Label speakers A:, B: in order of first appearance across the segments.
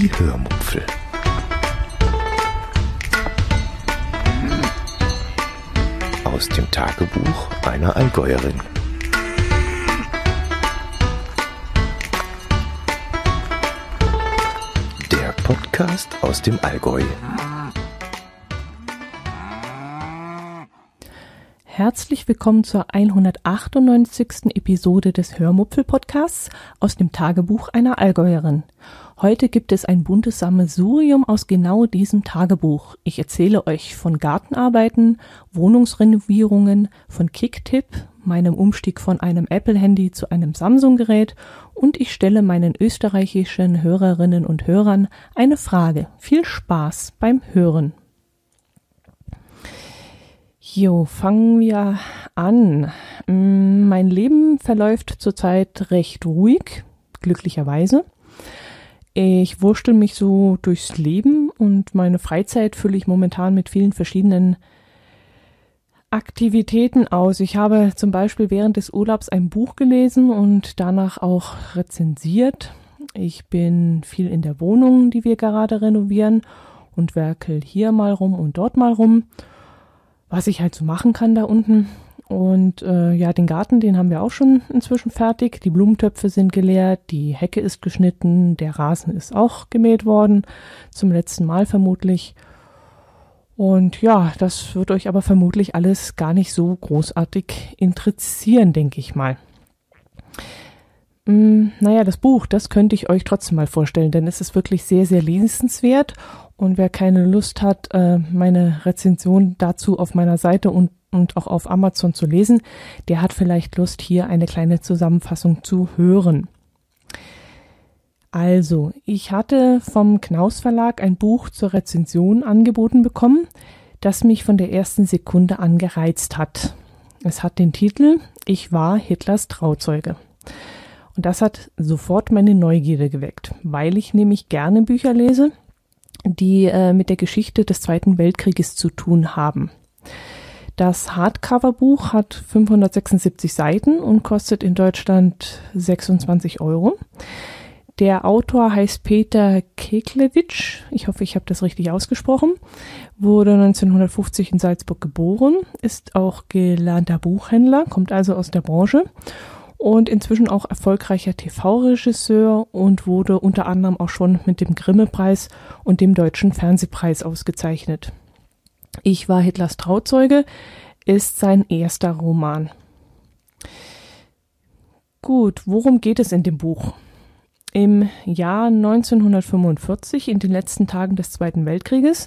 A: Die Hörmupfel. Aus dem Tagebuch einer Allgäuerin. Der Podcast aus dem Allgäu.
B: Herzlich willkommen zur 198. Episode des Hörmupfel-Podcasts aus dem Tagebuch einer Allgäuerin. Heute gibt es ein buntes Sammelsurium aus genau diesem Tagebuch. Ich erzähle euch von Gartenarbeiten, Wohnungsrenovierungen, von Kicktip, meinem Umstieg von einem Apple-Handy zu einem Samsung-Gerät und ich stelle meinen österreichischen Hörerinnen und Hörern eine Frage. Viel Spaß beim Hören. Jo, fangen wir an. Mm, mein Leben verläuft zurzeit recht ruhig, glücklicherweise. Ich wurschtel mich so durchs Leben und meine Freizeit fülle ich momentan mit vielen verschiedenen Aktivitäten aus. Ich habe zum Beispiel während des Urlaubs ein Buch gelesen und danach auch rezensiert. Ich bin viel in der Wohnung, die wir gerade renovieren und werkel hier mal rum und dort mal rum was ich halt so machen kann da unten. Und äh, ja, den Garten, den haben wir auch schon inzwischen fertig. Die Blumentöpfe sind geleert, die Hecke ist geschnitten, der Rasen ist auch gemäht worden, zum letzten Mal vermutlich. Und ja, das wird euch aber vermutlich alles gar nicht so großartig interessieren, denke ich mal. Hm, naja, das Buch, das könnte ich euch trotzdem mal vorstellen, denn es ist wirklich sehr, sehr lesenswert und wer keine Lust hat, äh, meine Rezension dazu auf meiner Seite und, und auch auf Amazon zu lesen, der hat vielleicht Lust, hier eine kleine Zusammenfassung zu hören. Also, ich hatte vom Knaus Verlag ein Buch zur Rezension angeboten bekommen, das mich von der ersten Sekunde an gereizt hat. Es hat den Titel Ich war Hitlers Trauzeuge. Und das hat sofort meine Neugierde geweckt, weil ich nämlich gerne Bücher lese, die äh, mit der Geschichte des Zweiten Weltkrieges zu tun haben. Das Hardcover-Buch hat 576 Seiten und kostet in Deutschland 26 Euro. Der Autor heißt Peter Keklewitsch. Ich hoffe, ich habe das richtig ausgesprochen. Wurde 1950 in Salzburg geboren, ist auch gelernter Buchhändler, kommt also aus der Branche und inzwischen auch erfolgreicher TV-Regisseur und wurde unter anderem auch schon mit dem Grimme-Preis und dem Deutschen Fernsehpreis ausgezeichnet. Ich war Hitlers Trauzeuge ist sein erster Roman. Gut, worum geht es in dem Buch? Im Jahr 1945, in den letzten Tagen des Zweiten Weltkrieges,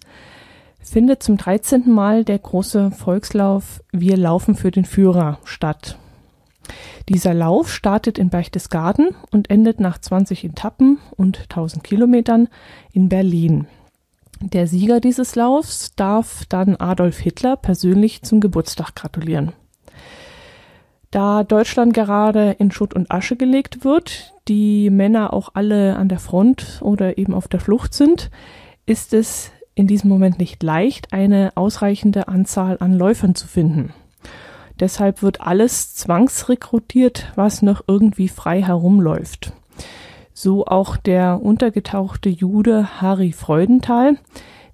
B: findet zum 13. Mal der große Volkslauf Wir laufen für den Führer statt. Dieser Lauf startet in Berchtesgaden und endet nach 20 Etappen und 1000 Kilometern in Berlin. Der Sieger dieses Laufs darf dann Adolf Hitler persönlich zum Geburtstag gratulieren. Da Deutschland gerade in Schutt und Asche gelegt wird, die Männer auch alle an der Front oder eben auf der Flucht sind, ist es in diesem Moment nicht leicht, eine ausreichende Anzahl an Läufern zu finden. Deshalb wird alles zwangsrekrutiert, was noch irgendwie frei herumläuft. So auch der untergetauchte Jude Harry Freudenthal,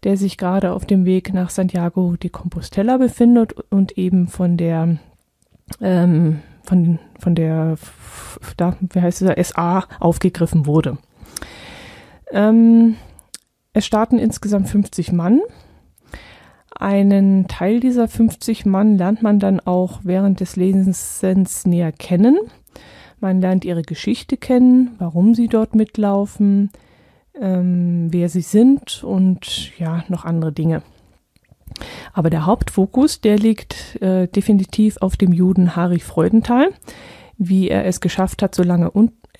B: der sich gerade auf dem Weg nach Santiago de Compostela befindet und eben von der ähm, von, von der da, wie heißt es, SA aufgegriffen wurde. Ähm, es starten insgesamt 50 Mann einen Teil dieser 50 Mann lernt man dann auch während des Lesens näher kennen. Man lernt ihre Geschichte kennen, warum sie dort mitlaufen, ähm, wer sie sind und ja, noch andere Dinge. Aber der Hauptfokus, der liegt äh, definitiv auf dem Juden Harry Freudenthal, wie er es geschafft hat, so lange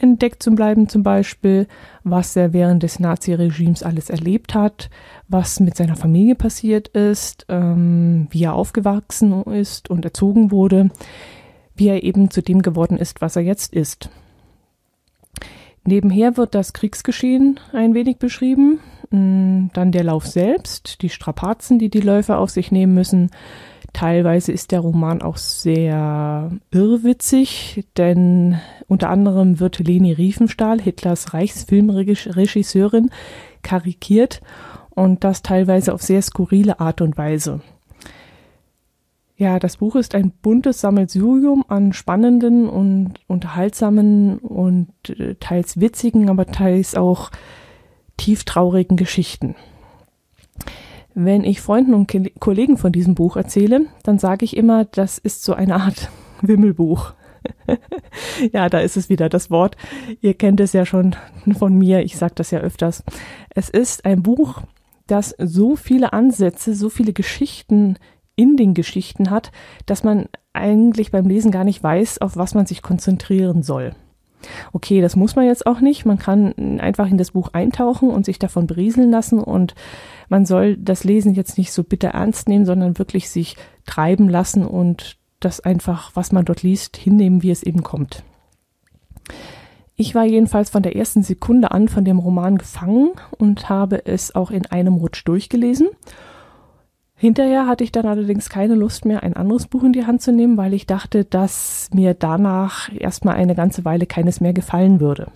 B: unentdeckt zu bleiben zum Beispiel, was er während des Naziregimes alles erlebt hat, was mit seiner Familie passiert ist, ähm, wie er aufgewachsen ist und erzogen wurde, wie er eben zu dem geworden ist, was er jetzt ist. Nebenher wird das Kriegsgeschehen ein wenig beschrieben, mm, dann der Lauf selbst, die Strapazen, die die Läufer auf sich nehmen müssen, Teilweise ist der Roman auch sehr irrwitzig, denn unter anderem wird Leni Riefenstahl, Hitlers Reichsfilmregisseurin, karikiert und das teilweise auf sehr skurrile Art und Weise. Ja, das Buch ist ein buntes Sammelsurium an spannenden und unterhaltsamen und äh, teils witzigen, aber teils auch tieftraurigen Geschichten. Wenn ich Freunden und Kollegen von diesem Buch erzähle, dann sage ich immer, das ist so eine Art Wimmelbuch. ja, da ist es wieder das Wort. Ihr kennt es ja schon von mir, ich sage das ja öfters. Es ist ein Buch, das so viele Ansätze, so viele Geschichten in den Geschichten hat, dass man eigentlich beim Lesen gar nicht weiß, auf was man sich konzentrieren soll. Okay, das muss man jetzt auch nicht. Man kann einfach in das Buch eintauchen und sich davon berieseln lassen und man soll das Lesen jetzt nicht so bitter ernst nehmen, sondern wirklich sich treiben lassen und das einfach, was man dort liest, hinnehmen, wie es eben kommt. Ich war jedenfalls von der ersten Sekunde an von dem Roman gefangen und habe es auch in einem Rutsch durchgelesen Hinterher hatte ich dann allerdings keine Lust mehr, ein anderes Buch in die Hand zu nehmen, weil ich dachte, dass mir danach erstmal eine ganze Weile keines mehr gefallen würde.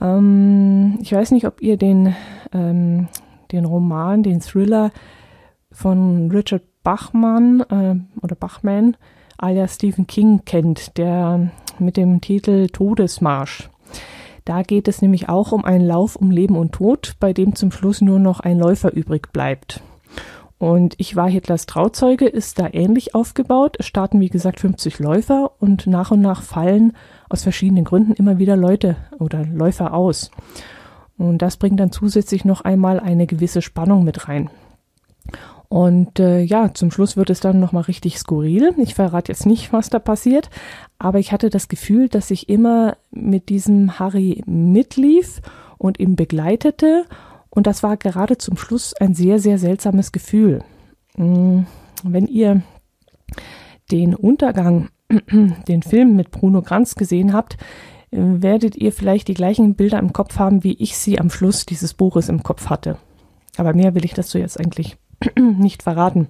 B: Ähm, ich weiß nicht, ob ihr den, ähm, den Roman, den Thriller von Richard Bachmann äh, oder Bachman alias Stephen King kennt, der mit dem Titel Todesmarsch. Da geht es nämlich auch um einen Lauf um Leben und Tod, bei dem zum Schluss nur noch ein Läufer übrig bleibt. Und ich war Hitlers Trauzeuge, ist da ähnlich aufgebaut. Es starten, wie gesagt, 50 Läufer und nach und nach fallen aus verschiedenen Gründen immer wieder Leute oder Läufer aus. Und das bringt dann zusätzlich noch einmal eine gewisse Spannung mit rein. Und äh, ja, zum Schluss wird es dann nochmal richtig skurril. Ich verrate jetzt nicht, was da passiert, aber ich hatte das Gefühl, dass ich immer mit diesem Harry mitlief und ihn begleitete und das war gerade zum Schluss ein sehr, sehr seltsames Gefühl. Mm, wenn ihr den Untergang, den Film mit Bruno Kranz gesehen habt, werdet ihr vielleicht die gleichen Bilder im Kopf haben, wie ich sie am Schluss dieses Buches im Kopf hatte. Aber mehr will ich dazu jetzt eigentlich nicht verraten,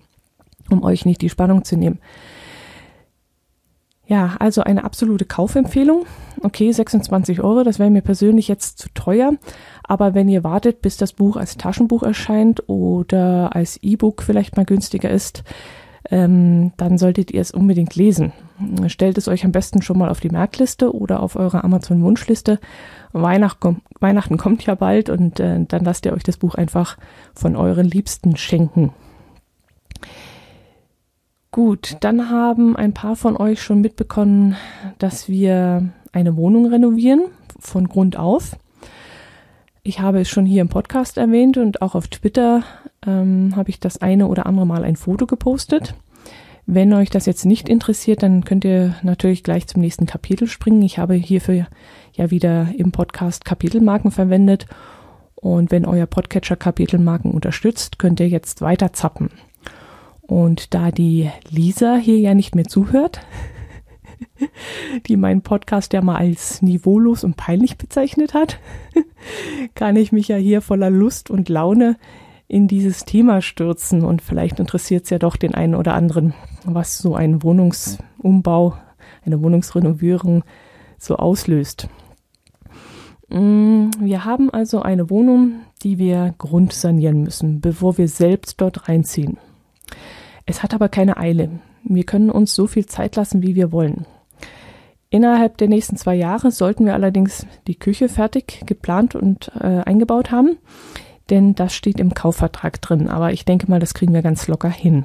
B: um euch nicht die Spannung zu nehmen. Ja, also eine absolute Kaufempfehlung. Okay, 26 Euro, das wäre mir persönlich jetzt zu teuer. Aber wenn ihr wartet, bis das Buch als Taschenbuch erscheint oder als E-Book vielleicht mal günstiger ist, ähm, dann solltet ihr es unbedingt lesen. Stellt es euch am besten schon mal auf die Merkliste oder auf eure Amazon-Wunschliste. Weihnacht, Weihnachten kommt ja bald und äh, dann lasst ihr euch das Buch einfach von euren Liebsten schenken. Gut, dann haben ein paar von euch schon mitbekommen, dass wir eine Wohnung renovieren von Grund auf. Ich habe es schon hier im Podcast erwähnt und auch auf Twitter ähm, habe ich das eine oder andere Mal ein Foto gepostet. Wenn euch das jetzt nicht interessiert, dann könnt ihr natürlich gleich zum nächsten Kapitel springen. Ich habe hierfür ja wieder im Podcast Kapitelmarken verwendet. Und wenn euer Podcatcher Kapitelmarken unterstützt, könnt ihr jetzt weiter zappen. Und da die Lisa hier ja nicht mehr zuhört, die meinen Podcast ja mal als niveaulos und peinlich bezeichnet hat, kann ich mich ja hier voller Lust und Laune in dieses Thema stürzen und vielleicht interessiert es ja doch den einen oder anderen, was so ein Wohnungsumbau, eine Wohnungsrenovierung so auslöst. Mm, wir haben also eine Wohnung, die wir grundsanieren müssen, bevor wir selbst dort reinziehen. Es hat aber keine Eile. Wir können uns so viel Zeit lassen, wie wir wollen. Innerhalb der nächsten zwei Jahre sollten wir allerdings die Küche fertig geplant und äh, eingebaut haben, denn das steht im Kaufvertrag drin. Aber ich denke mal, das kriegen wir ganz locker hin.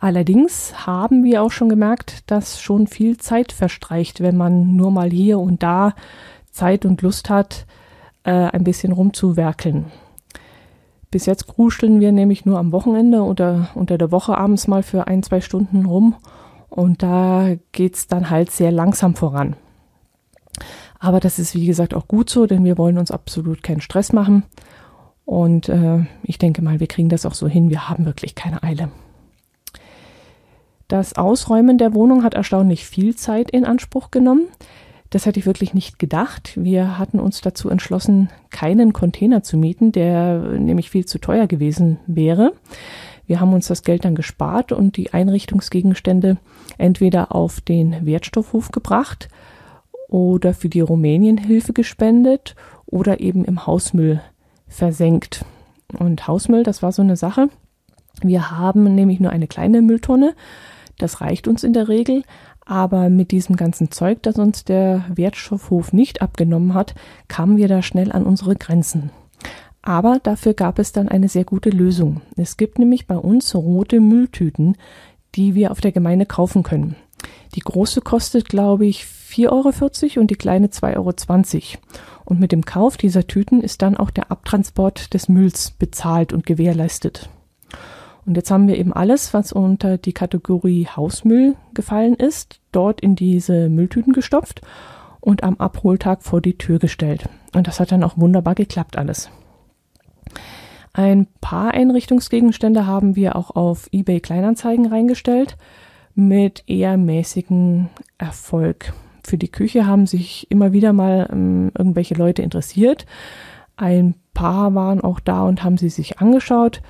B: Allerdings haben wir auch schon gemerkt, dass schon viel Zeit verstreicht, wenn man nur mal hier und da Zeit und Lust hat, äh, ein bisschen rumzuwerkeln. Bis jetzt kruscheln wir nämlich nur am Wochenende oder unter der Woche abends mal für ein, zwei Stunden rum. Und da geht's dann halt sehr langsam voran. Aber das ist wie gesagt auch gut so, denn wir wollen uns absolut keinen Stress machen. Und äh, ich denke mal, wir kriegen das auch so hin. Wir haben wirklich keine Eile. Das Ausräumen der Wohnung hat erstaunlich viel Zeit in Anspruch genommen. Das hätte ich wirklich nicht gedacht. Wir hatten uns dazu entschlossen, keinen Container zu mieten, der nämlich viel zu teuer gewesen wäre. Wir haben uns das Geld dann gespart und die Einrichtungsgegenstände entweder auf den Wertstoffhof gebracht oder für die Rumänienhilfe gespendet oder eben im Hausmüll versenkt. Und Hausmüll, das war so eine Sache. Wir haben nämlich nur eine kleine Mülltonne. Das reicht uns in der Regel. Aber mit diesem ganzen Zeug, das uns der Wertstoffhof nicht abgenommen hat, kamen wir da schnell an unsere Grenzen. Aber dafür gab es dann eine sehr gute Lösung. Es gibt nämlich bei uns rote Mülltüten, die wir auf der Gemeinde kaufen können. Die große kostet, glaube ich, 4,40 Euro und die kleine 2,20 Euro. Und mit dem Kauf dieser Tüten ist dann auch der Abtransport des Mülls bezahlt und gewährleistet. Und jetzt haben wir eben alles, was unter die Kategorie Hausmüll gefallen ist, dort in diese Mülltüten gestopft und am Abholtag vor die Tür gestellt. Und das hat dann auch wunderbar geklappt alles. Ein paar Einrichtungsgegenstände haben wir auch auf eBay Kleinanzeigen reingestellt mit eher mäßigem Erfolg. Für die Küche haben sich immer wieder mal ähm, irgendwelche Leute interessiert. Ein paar waren auch da und haben sie sich angeschaut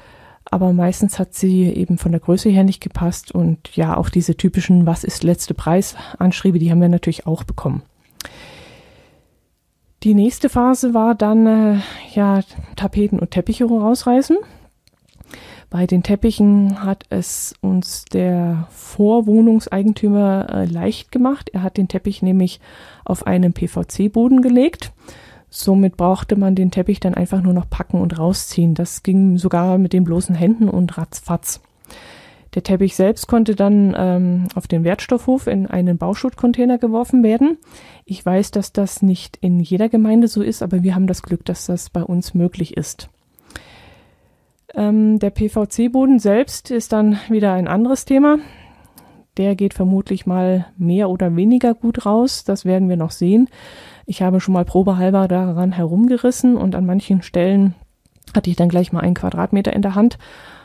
B: aber meistens hat sie eben von der Größe her nicht gepasst und ja, auch diese typischen Was ist letzte Preis Anschriebe, die haben wir natürlich auch bekommen. Die nächste Phase war dann äh, ja Tapeten und Teppiche rausreißen. Bei den Teppichen hat es uns der Vorwohnungseigentümer äh, leicht gemacht. Er hat den Teppich nämlich auf einen PVC-Boden gelegt Somit brauchte man den Teppich dann einfach nur noch packen und rausziehen. Das ging sogar mit den bloßen Händen und ratzfatz. Der Teppich selbst konnte dann ähm, auf den Wertstoffhof in einen Bauschuttcontainer geworfen werden. Ich weiß, dass das nicht in jeder Gemeinde so ist, aber wir haben das Glück, dass das bei uns möglich ist. Ähm, der PVC-Boden selbst ist dann wieder ein anderes Thema. Der geht vermutlich mal mehr oder weniger gut raus. Das werden wir noch sehen. Ich habe schon mal probehalber daran herumgerissen und an manchen Stellen hatte ich dann gleich mal einen Quadratmeter in der Hand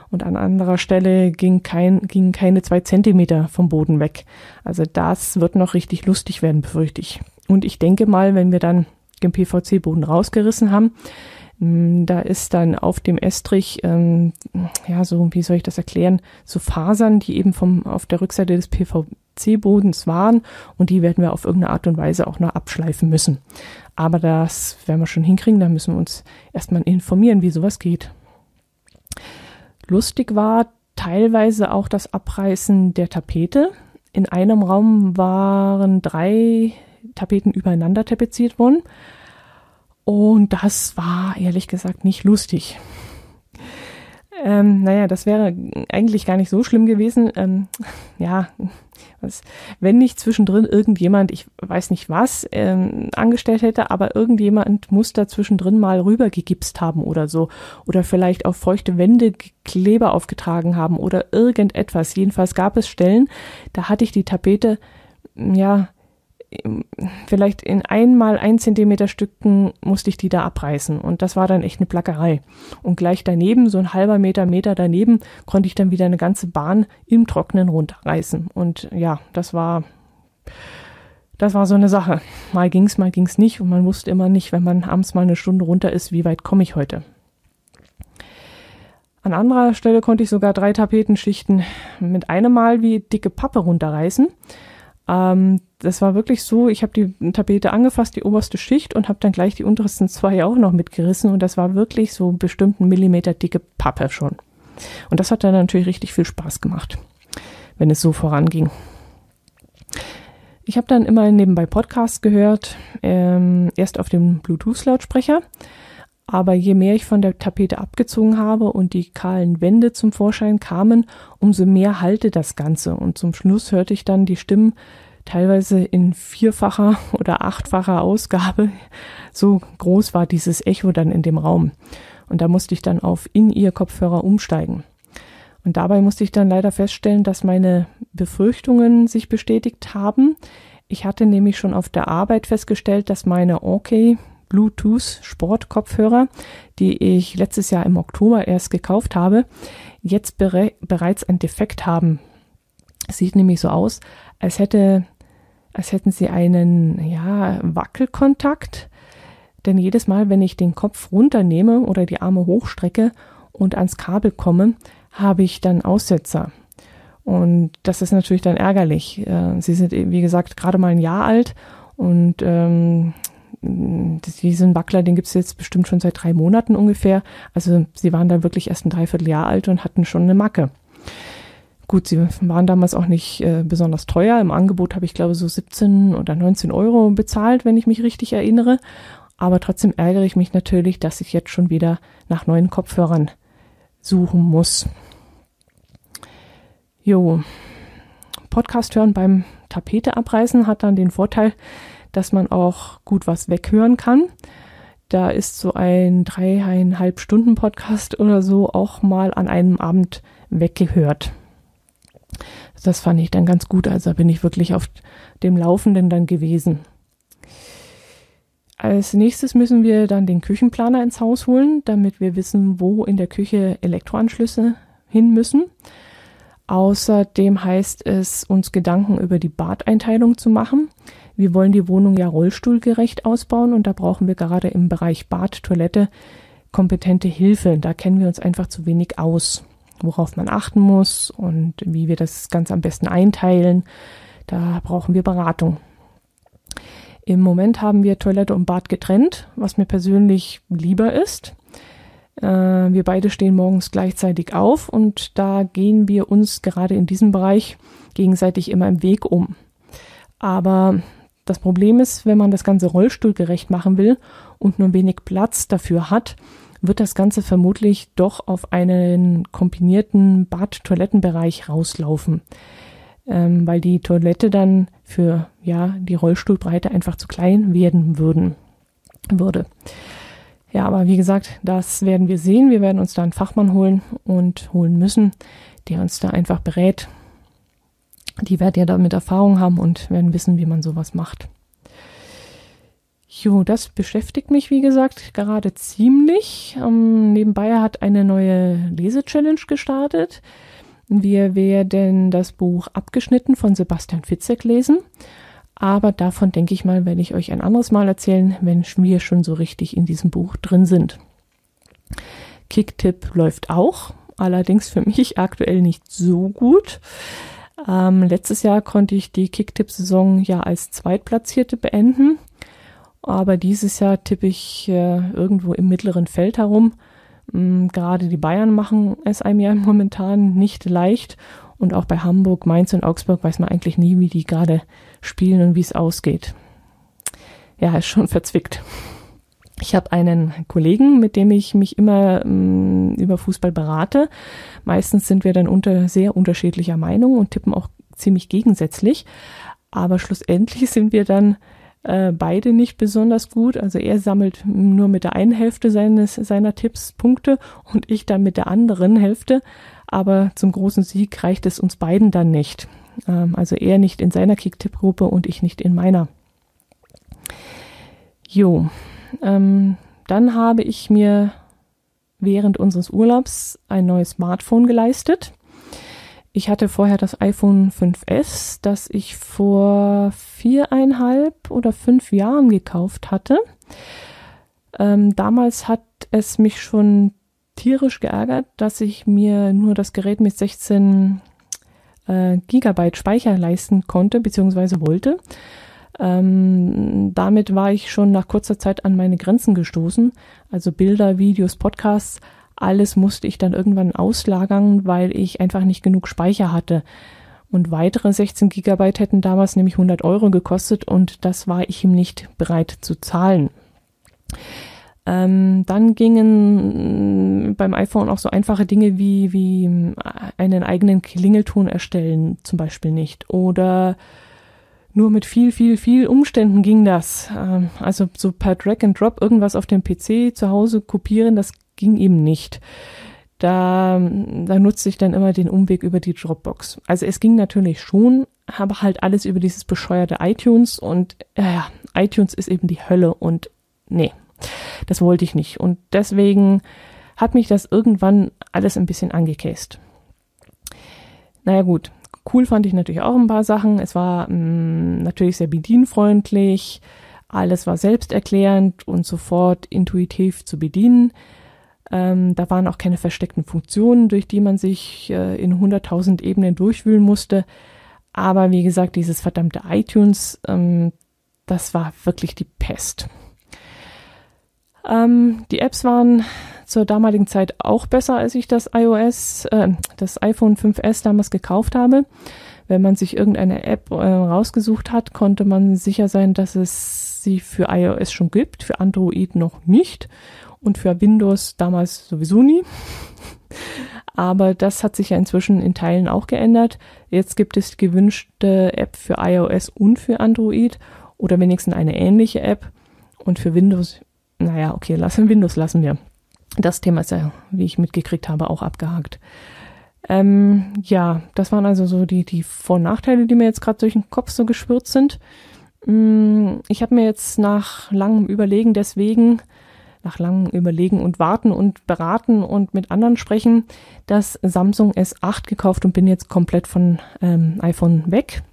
B: und an anderer Stelle ging kein, gingen keine zwei Zentimeter vom Boden weg. Also das wird noch richtig lustig werden, befürchte ich. Und ich denke mal, wenn wir dann den PVC-Boden rausgerissen haben, da ist dann auf dem Estrich, ähm, ja, so, wie soll ich das erklären, so Fasern, die eben vom, auf der Rückseite des PVC C-Bodens waren und die werden wir auf irgendeine Art und Weise auch noch abschleifen müssen. Aber das werden wir schon hinkriegen, da müssen wir uns erstmal informieren, wie sowas geht. Lustig war teilweise auch das Abreißen der Tapete. In einem Raum waren drei Tapeten übereinander tapeziert worden. Und das war ehrlich gesagt nicht lustig. Ähm, naja, das wäre eigentlich gar nicht so schlimm gewesen. Ähm, ja, was, wenn nicht zwischendrin irgendjemand, ich weiß nicht was, ähm, angestellt hätte, aber irgendjemand muss da zwischendrin mal rübergegipst haben oder so. Oder vielleicht auf feuchte Wände Kleber aufgetragen haben oder irgendetwas. Jedenfalls gab es Stellen, da hatte ich die Tapete, ja, vielleicht in einmal ein Zentimeter Stücken musste ich die da abreißen und das war dann echt eine Plackerei. Und gleich daneben, so ein halber Meter, Meter daneben, konnte ich dann wieder eine ganze Bahn im Trocknen runterreißen. Und ja, das war, das war so eine Sache. Mal ging's, mal ging's nicht und man wusste immer nicht, wenn man abends mal eine Stunde runter ist, wie weit komme ich heute. An anderer Stelle konnte ich sogar drei Tapetenschichten mit einem Mal wie dicke Pappe runterreißen. Ähm, das war wirklich so, ich habe die Tapete angefasst, die oberste Schicht und habe dann gleich die untersten zwei auch noch mitgerissen und das war wirklich so bestimmten Millimeter dicke Pappe schon. Und das hat dann natürlich richtig viel Spaß gemacht, wenn es so voranging. Ich habe dann immer nebenbei Podcasts gehört, ähm, erst auf dem Bluetooth-Lautsprecher, aber je mehr ich von der Tapete abgezogen habe und die kahlen Wände zum Vorschein kamen, umso mehr halte das Ganze. Und zum Schluss hörte ich dann die Stimmen teilweise in vierfacher oder achtfacher Ausgabe. So groß war dieses Echo dann in dem Raum. Und da musste ich dann auf In-Ear-Kopfhörer umsteigen. Und dabei musste ich dann leider feststellen, dass meine Befürchtungen sich bestätigt haben. Ich hatte nämlich schon auf der Arbeit festgestellt, dass meine OK Bluetooth Sportkopfhörer, die ich letztes Jahr im Oktober erst gekauft habe, jetzt bere bereits ein Defekt haben. Es sieht nämlich so aus, als hätte als hätten sie einen ja, Wackelkontakt. Denn jedes Mal, wenn ich den Kopf runternehme oder die Arme hochstrecke und ans Kabel komme, habe ich dann Aussetzer. Und das ist natürlich dann ärgerlich. Äh, sie sind, wie gesagt, gerade mal ein Jahr alt und ähm, diesen Wackler, den gibt's jetzt bestimmt schon seit drei Monaten ungefähr. Also sie waren da wirklich erst ein Dreivierteljahr alt und hatten schon eine Macke. Gut, sie waren damals auch nicht äh, besonders teuer. Im Angebot habe ich, glaube so 17 oder 19 Euro bezahlt, wenn ich mich richtig erinnere. Aber trotzdem ärgere ich mich natürlich, dass ich jetzt schon wieder nach neuen Kopfhörern suchen muss. Jo, Podcast hören beim Tapete abreißen hat dann den Vorteil, dass man auch gut was weghören kann. Da ist so ein dreieinhalb Stunden Podcast oder so auch mal an einem Abend weggehört. Das fand ich dann ganz gut. Also bin ich wirklich auf dem Laufenden dann gewesen. Als nächstes müssen wir dann den Küchenplaner ins Haus holen, damit wir wissen, wo in der Küche Elektroanschlüsse hin müssen. Außerdem heißt es, uns Gedanken über die Badeinteilung zu machen. Wir wollen die Wohnung ja rollstuhlgerecht ausbauen und da brauchen wir gerade im Bereich Bad, Toilette kompetente Hilfe. Da kennen wir uns einfach zu wenig aus, worauf man achten muss und wie wir das ganz am besten einteilen. Da brauchen wir Beratung. Im Moment haben wir Toilette und Bad getrennt, was mir persönlich lieber ist. Äh, wir beide stehen morgens gleichzeitig auf und da gehen wir uns gerade in diesem Bereich gegenseitig immer im Weg um. Aber das Problem ist, wenn man das Ganze rollstuhlgerecht machen will und nur wenig Platz dafür hat, wird das Ganze vermutlich doch auf einen kombinierten Bad-Toilettenbereich rauslaufen, ähm, weil die Toilette dann für ja die Rollstuhlbreite einfach zu klein werden würden würde. Ja, aber wie gesagt, das werden wir sehen. Wir werden uns da einen Fachmann holen und holen müssen, der uns da einfach berät, die werden ja damit Erfahrung haben und werden wissen, wie man sowas macht. Jo, das beschäftigt mich, wie gesagt, gerade ziemlich. Ähm, nebenbei hat eine neue Lese-Challenge gestartet. Wir werden das Buch Abgeschnitten von Sebastian Fitzek lesen. Aber davon denke ich mal, werde ich euch ein anderes Mal erzählen, wenn wir schon so richtig in diesem Buch drin sind. Kicktipp läuft auch, allerdings für mich aktuell nicht so gut. Ähm, letztes Jahr konnte ich die Kicktipp-Saison ja als Zweitplatzierte beenden. Aber dieses Jahr tippe ich äh, irgendwo im mittleren Feld herum. Ähm, gerade die Bayern machen es einem ja momentan nicht leicht. Und auch bei Hamburg, Mainz und Augsburg weiß man eigentlich nie, wie die gerade spielen und wie es ausgeht. Ja, ist schon verzwickt. Ich habe einen Kollegen, mit dem ich mich immer ähm, über Fußball berate. Meistens sind wir dann unter sehr unterschiedlicher Meinung und tippen auch ziemlich gegensätzlich. Aber schlussendlich sind wir dann äh, beide nicht besonders gut. Also er sammelt nur mit der einen Hälfte seines, seiner Tipps Punkte und ich dann mit der anderen Hälfte. Aber zum großen Sieg reicht es uns beiden dann nicht. Ähm, also er nicht in seiner Kick-Tipp-Gruppe und ich nicht in meiner. Jo, ähm, dann habe ich mir während unseres Urlaubs ein neues Smartphone geleistet. Ich hatte vorher das iPhone 5S, das ich vor viereinhalb oder fünf Jahren gekauft hatte. Ähm, damals hat es mich schon tierisch geärgert, dass ich mir nur das Gerät mit 16 äh, Gigabyte Speicher leisten konnte bzw. wollte. Ähm, damit war ich schon nach kurzer Zeit an meine Grenzen gestoßen. Also Bilder, Videos, Podcasts, alles musste ich dann irgendwann auslagern, weil ich einfach nicht genug Speicher hatte. Und weitere 16 Gigabyte hätten damals nämlich 100 Euro gekostet und das war ich ihm nicht bereit zu zahlen. Ähm, dann gingen beim iPhone auch so einfache Dinge wie, wie einen eigenen Klingelton erstellen zum Beispiel nicht oder nur mit viel, viel, viel Umständen ging das. Ähm, also so per Drag and Drop irgendwas auf dem PC zu Hause kopieren, das ging eben nicht. Da, da nutzte ich dann immer den Umweg über die Dropbox. Also es ging natürlich schon, aber halt alles über dieses bescheuerte iTunes und ja, iTunes ist eben die Hölle und nee, das wollte ich nicht. Und deswegen hat mich das irgendwann alles ein bisschen angekäst. Naja gut, Cool fand ich natürlich auch ein paar Sachen. Es war mh, mm, natürlich sehr bedienfreundlich. Alles war selbsterklärend und sofort intuitiv zu bedienen. Ähm, da waren auch keine versteckten Funktionen, durch die man sich äh, in 100.000 Ebenen durchwühlen musste. Aber wie gesagt, dieses verdammte iTunes, ähm, das war wirklich die Pest. Ähm, die Apps waren zur damaligen Zeit auch besser, als ich das iOS, äh, das iPhone 5S damals gekauft habe. Wenn man sich irgendeine App äh, rausgesucht hat, konnte man sicher sein, dass es sie für iOS schon gibt, für Android noch nicht und für Windows damals sowieso nie. Aber das hat sich ja inzwischen in Teilen auch geändert. Jetzt gibt es die gewünschte App für iOS und für Android oder wenigstens eine ähnliche App. Und für Windows, naja, okay, lassen Windows lassen wir. Das Thema ist ja, wie ich mitgekriegt habe, auch abgehakt. Ähm, ja, das waren also so die, die Vor- und Nachteile, die mir jetzt gerade durch den Kopf so geschwirrt sind. Mm, ich habe mir jetzt nach langem Überlegen deswegen, nach langem Überlegen und Warten und Beraten und mit anderen sprechen, das Samsung S8 gekauft und bin jetzt komplett von ähm, iPhone weg.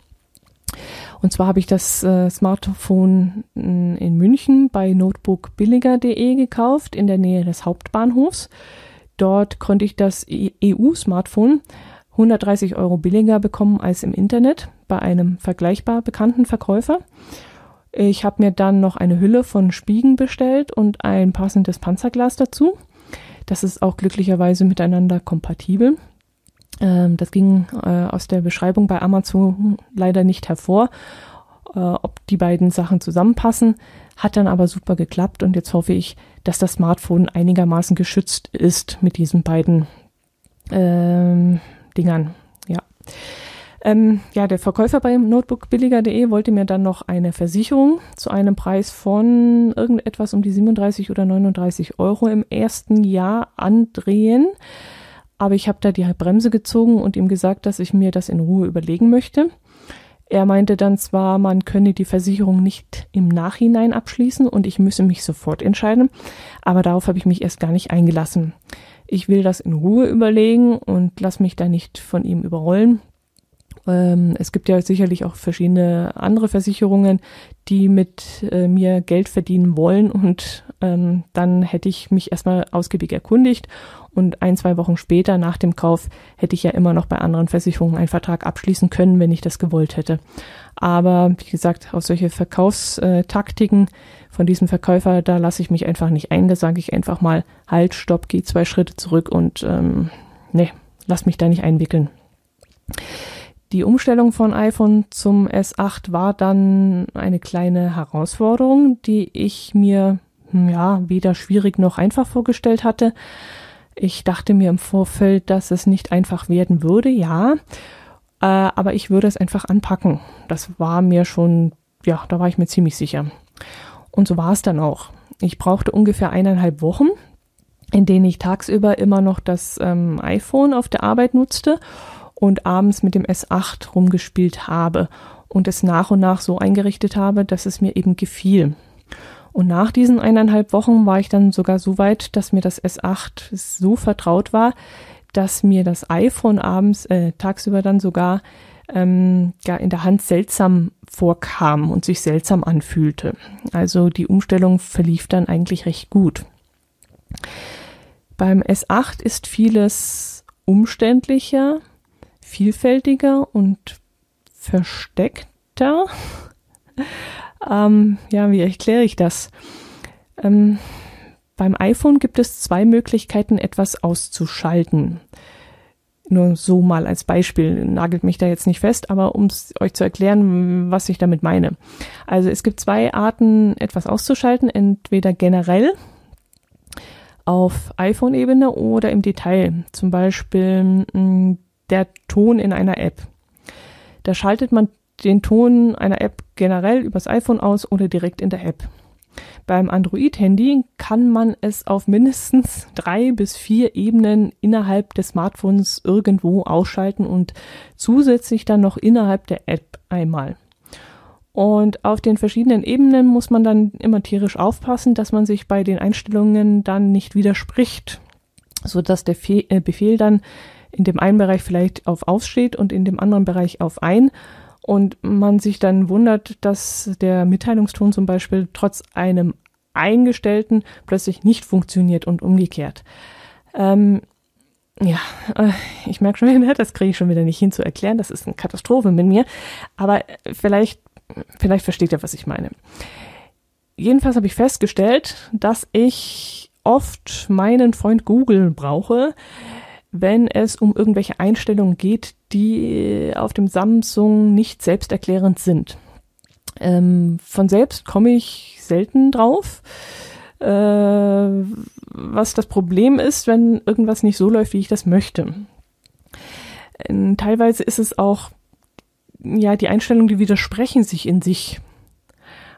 B: Und zwar habe ich das äh, Smartphone in München bei notebookbilliger.de gekauft, in der Nähe des Hauptbahnhofs. Dort konnte ich das EU-Smartphone 130 Euro billiger bekommen als im Internet bei einem vergleichbar bekannten Verkäufer. Ich habe mir dann noch eine Hülle von Spiegen bestellt und ein passendes Panzerglas dazu. Das ist auch glücklicherweise miteinander kompatibel. Ähm, das ging äh, aus der Beschreibung bei Amazon leider nicht hervor, äh, ob die beiden Sachen zusammenpassen. Hat dann aber super geklappt und jetzt hoffe ich, dass das Smartphone einigermaßen geschützt ist mit diesen beiden ähm, Dingern. Ja. Ähm, ja, der Verkäufer bei notebookbilliger.de wollte mir dann noch eine Versicherung zu einem Preis von irgendetwas um die 37 oder 39 Euro im ersten Jahr andrehen. Aber ich habe da die Bremse gezogen und ihm gesagt, dass ich mir das in Ruhe überlegen möchte. Er meinte dann zwar, man könne die Versicherung nicht im Nachhinein abschließen und ich müsse mich sofort entscheiden, aber darauf habe ich mich erst gar nicht eingelassen. Ich will das in Ruhe überlegen und lass mich da nicht von ihm überrollen. Ähm, es gibt ja sicherlich auch verschiedene andere Versicherungen, die mit äh, mir Geld verdienen wollen und ähm, dann hätte ich mich erstmal ausgiebig erkundigt und ein, zwei Wochen später nach dem Kauf hätte ich ja immer noch bei anderen Versicherungen einen Vertrag abschließen können, wenn ich das gewollt hätte. Aber wie gesagt, auf solche Verkaufstaktiken von diesem Verkäufer, da lasse ich mich einfach nicht ein. Da sage ich einfach mal, halt, stopp, geh zwei Schritte zurück und ähm, ne, lass mich da nicht einwickeln. Die Umstellung von iPhone zum S8 war dann eine kleine Herausforderung, die ich mir hm, ja weder schwierig noch einfach vorgestellt hatte. Ich dachte mir im Vorfeld, dass es nicht einfach werden würde, ja, äh, aber ich würde es einfach anpacken. Das war mir schon, ja, da war ich mir ziemlich sicher. Und so war es dann auch. Ich brauchte ungefähr eineinhalb Wochen, in denen ich tagsüber immer noch das ähm, iPhone auf der Arbeit nutzte und abends mit dem S8 rumgespielt habe und es nach und nach so eingerichtet habe, dass es mir eben gefiel. Und nach diesen eineinhalb Wochen war ich dann sogar so weit, dass mir das S8 so vertraut war, dass mir das iPhone abends, äh, tagsüber dann sogar ähm, ja, in der Hand seltsam vorkam und sich seltsam anfühlte. Also die Umstellung verlief dann eigentlich recht gut. Beim S8 ist vieles umständlicher, vielfältiger und versteckter. ähm, ja, wie erkläre ich das? Ähm, beim iPhone gibt es zwei Möglichkeiten, etwas auszuschalten. Nur so mal als Beispiel, nagelt mich da jetzt nicht fest, aber um euch zu erklären, was ich damit meine. Also es gibt zwei Arten, etwas auszuschalten, entweder generell auf iPhone-Ebene oder im Detail. Zum Beispiel mm, der Ton in einer App. Da schaltet man den Ton einer App generell übers iPhone aus oder direkt in der App. Beim Android-Handy kann man es auf mindestens drei bis vier Ebenen innerhalb des Smartphones irgendwo ausschalten und zusätzlich dann noch innerhalb der App einmal. Und auf den verschiedenen Ebenen muss man dann immer tierisch aufpassen, dass man sich bei den Einstellungen dann nicht widerspricht, so dass der äh, Befehl dann in dem einen Bereich vielleicht auf aus steht und in dem anderen Bereich auf ein und man sich dann wundert, dass der Mitteilungston zum Beispiel trotz einem eingestellten plötzlich nicht funktioniert und umgekehrt. Ähm, ja, äh, ich merke schon wieder, das kriege ich schon wieder nicht hin zu erklären. Das ist eine Katastrophe mit mir. Aber vielleicht, vielleicht versteht ihr, was ich meine. Jedenfalls habe ich festgestellt, dass ich oft meinen Freund Google brauche, wenn es um irgendwelche Einstellungen geht, die auf dem Samsung nicht selbsterklärend sind. Ähm, von selbst komme ich selten drauf. Äh, was das Problem ist, wenn irgendwas nicht so läuft, wie ich das möchte. Ähm, teilweise ist es auch, ja, die Einstellungen, die widersprechen sich in sich.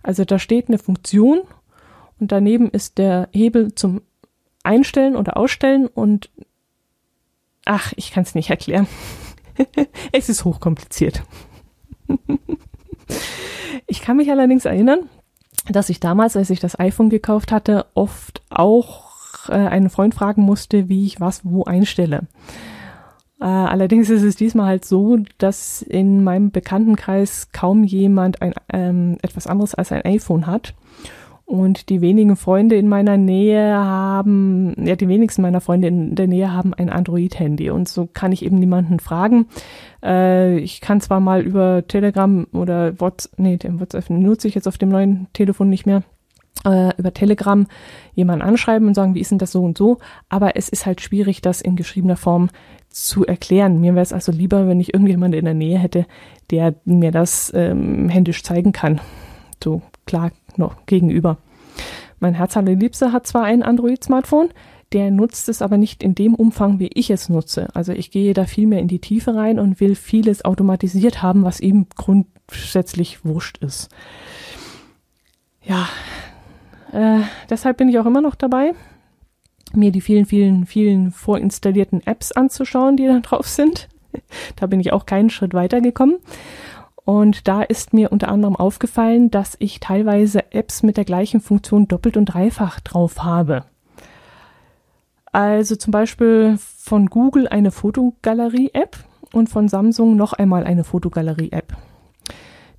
B: Also da steht eine Funktion und daneben ist der Hebel zum Einstellen oder Ausstellen und ach, ich kann es nicht erklären. es ist hochkompliziert. ich kann mich allerdings erinnern, dass ich damals, als ich das iPhone gekauft hatte, oft auch äh, einen Freund fragen musste, wie ich was wo einstelle. Äh, allerdings ist es diesmal halt so, dass in meinem Bekanntenkreis kaum jemand ein, ähm, etwas anderes als ein iPhone hat. Und die wenigen Freunde in meiner Nähe haben, ja, die wenigsten meiner Freunde in der Nähe haben ein Android-Handy. Und so kann ich eben niemanden fragen. Äh, ich kann zwar mal über Telegram oder WhatsApp, nee, den WhatsApp nutze ich jetzt auf dem neuen Telefon nicht mehr, äh, über Telegram jemanden anschreiben und sagen, wie ist denn das so und so. Aber es ist halt schwierig, das in geschriebener Form zu erklären. Mir wäre es also lieber, wenn ich irgendjemanden in der Nähe hätte, der mir das ähm, händisch zeigen kann. So klar noch gegenüber. Mein Herz allerliebster hat zwar ein Android-Smartphone, der nutzt es aber nicht in dem Umfang, wie ich es nutze. Also ich gehe da viel mehr in die Tiefe rein und will vieles automatisiert haben, was ihm grundsätzlich wurscht ist. Ja, äh, deshalb bin ich auch immer noch dabei, mir die vielen, vielen, vielen vorinstallierten Apps anzuschauen, die da drauf sind. Da bin ich auch keinen Schritt weitergekommen. Und da ist mir unter anderem aufgefallen, dass ich teilweise Apps mit der gleichen Funktion doppelt und dreifach drauf habe. Also zum Beispiel von Google eine Fotogalerie-App und von Samsung noch einmal eine Fotogalerie-App.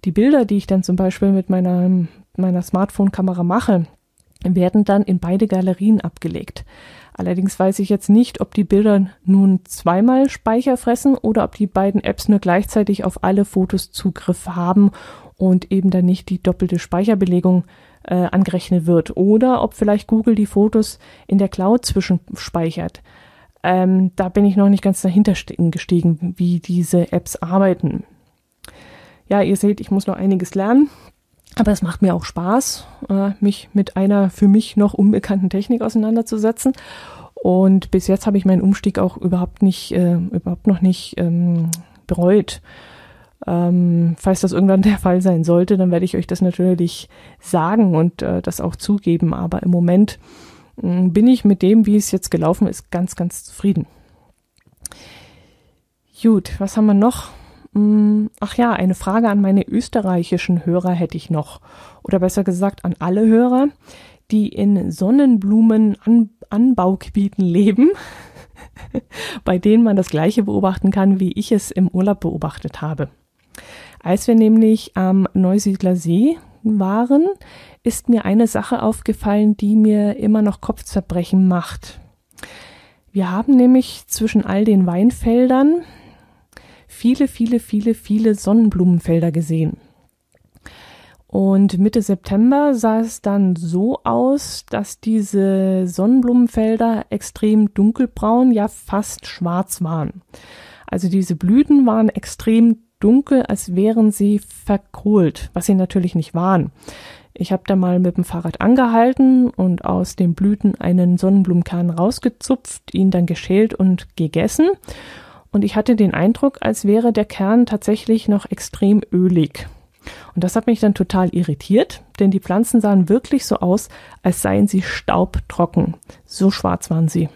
B: Die Bilder, die ich dann zum Beispiel mit meiner, meiner Smartphone-Kamera mache, werden dann in beide Galerien abgelegt. Allerdings weiß ich jetzt nicht, ob die Bilder nun zweimal Speicher fressen oder ob die beiden Apps nur gleichzeitig auf alle Fotos Zugriff haben und eben dann nicht die doppelte Speicherbelegung äh, angerechnet wird. Oder ob vielleicht Google die Fotos in der Cloud zwischenspeichert. Ähm, da bin ich noch nicht ganz dahinter gestiegen, wie diese Apps arbeiten. Ja, ihr seht, ich muss noch einiges lernen. Aber es macht mir auch Spaß, äh, mich mit einer für mich noch unbekannten Technik auseinanderzusetzen. Und bis jetzt habe ich meinen Umstieg auch überhaupt nicht, äh, überhaupt noch nicht ähm, bereut. Ähm, falls das irgendwann der Fall sein sollte, dann werde ich euch das natürlich sagen und äh, das auch zugeben. Aber im Moment äh, bin ich mit dem, wie es jetzt gelaufen ist, ganz, ganz zufrieden. Gut, was haben wir noch? Mm, ach ja, eine Frage an meine österreichischen Hörer hätte ich noch. Oder besser gesagt an alle Hörer, die in Sonnenblumenanbaugebieten leben, bei denen man das gleiche beobachten kann, wie ich es im Urlaub beobachtet habe. Als wir nämlich am Neusiedler See waren, ist mir eine Sache aufgefallen, die mir immer noch Kopfzerbrechen macht. Wir haben nämlich zwischen all den Weinfeldern viele, viele, viele, viele Sonnenblumenfelder gesehen. Und Mitte September sah es dann so aus, dass diese Sonnenblumenfelder extrem dunkelbraun, ja fast schwarz waren. Also diese Blüten waren extrem dunkel, als wären sie verkohlt, was sie natürlich nicht waren. Ich habe da mal mit dem Fahrrad angehalten und aus den Blüten einen Sonnenblumenkern rausgezupft, ihn dann geschält und gegessen. Und ich hatte den Eindruck, als wäre der Kern tatsächlich noch extrem ölig. Und das hat mich dann total irritiert, denn die Pflanzen sahen wirklich so aus, als seien sie staubtrocken. So schwarz waren sie.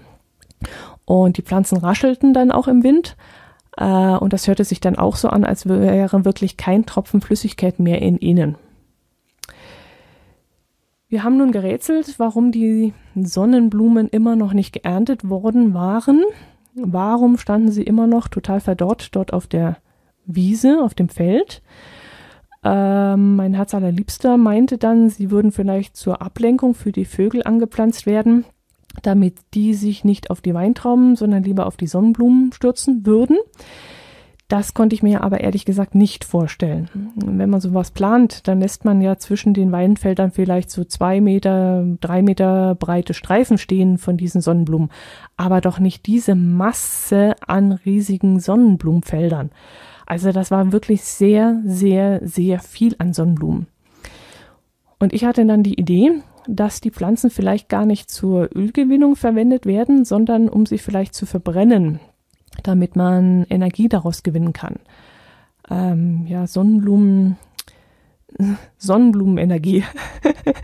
B: Und die Pflanzen raschelten dann auch im Wind. Äh, und das hörte sich dann auch so an, als wäre wirklich kein Tropfen Flüssigkeit mehr in ihnen. Wir haben nun gerätselt, warum die Sonnenblumen immer noch nicht geerntet worden waren. Warum standen sie immer noch total verdorrt dort auf der Wiese, auf dem Feld? Ähm, mein Herz allerliebster meinte dann, sie würden vielleicht zur Ablenkung für die Vögel angepflanzt werden, damit die sich nicht auf die Weintrauben, sondern lieber auf die Sonnenblumen stürzen würden. Das konnte ich mir aber ehrlich gesagt nicht vorstellen. Wenn man sowas plant, dann lässt man ja zwischen den Weinfeldern vielleicht so zwei Meter, drei Meter breite Streifen stehen von diesen Sonnenblumen, aber doch nicht diese Masse an riesigen Sonnenblumenfeldern. Also das war wirklich sehr, sehr, sehr viel an Sonnenblumen. Und ich hatte dann die Idee, dass die Pflanzen vielleicht gar nicht zur Ölgewinnung verwendet werden, sondern um sie vielleicht zu verbrennen damit man Energie daraus gewinnen kann. Ähm, ja, Sonnenblumen, Sonnenblumenenergie.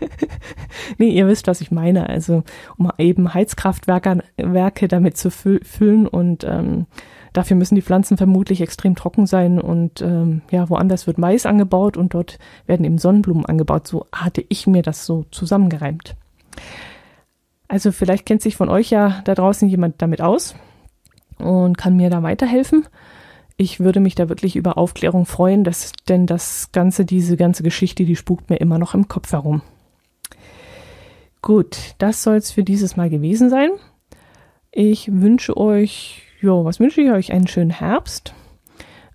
B: nee, ihr wisst, was ich meine. Also, um eben Heizkraftwerke Werke damit zu füllen und ähm, dafür müssen die Pflanzen vermutlich extrem trocken sein und ähm, ja, woanders wird Mais angebaut und dort werden eben Sonnenblumen angebaut. So hatte ich mir das so zusammengereimt. Also vielleicht kennt sich von euch ja da draußen jemand damit aus und kann mir da weiterhelfen. Ich würde mich da wirklich über Aufklärung freuen, dass, denn das ganze, diese ganze Geschichte, die spukt mir immer noch im Kopf herum. Gut, das soll es für dieses Mal gewesen sein. Ich wünsche euch, jo, was wünsche ich euch? Einen schönen Herbst.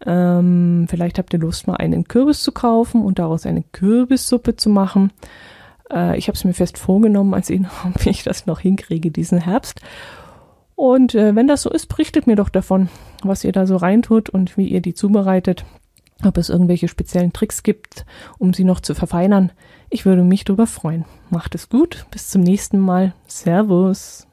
B: Ähm, vielleicht habt ihr Lust, mal einen Kürbis zu kaufen und daraus eine Kürbissuppe zu machen. Äh, ich habe es mir fest vorgenommen, als ich, ob ich das noch hinkriege diesen Herbst. Und äh, wenn das so ist, berichtet mir doch davon, was ihr da so reintut und wie ihr die zubereitet. Ob es irgendwelche speziellen Tricks gibt, um sie noch zu verfeinern. Ich würde mich darüber freuen. Macht es gut. Bis zum nächsten Mal. Servus.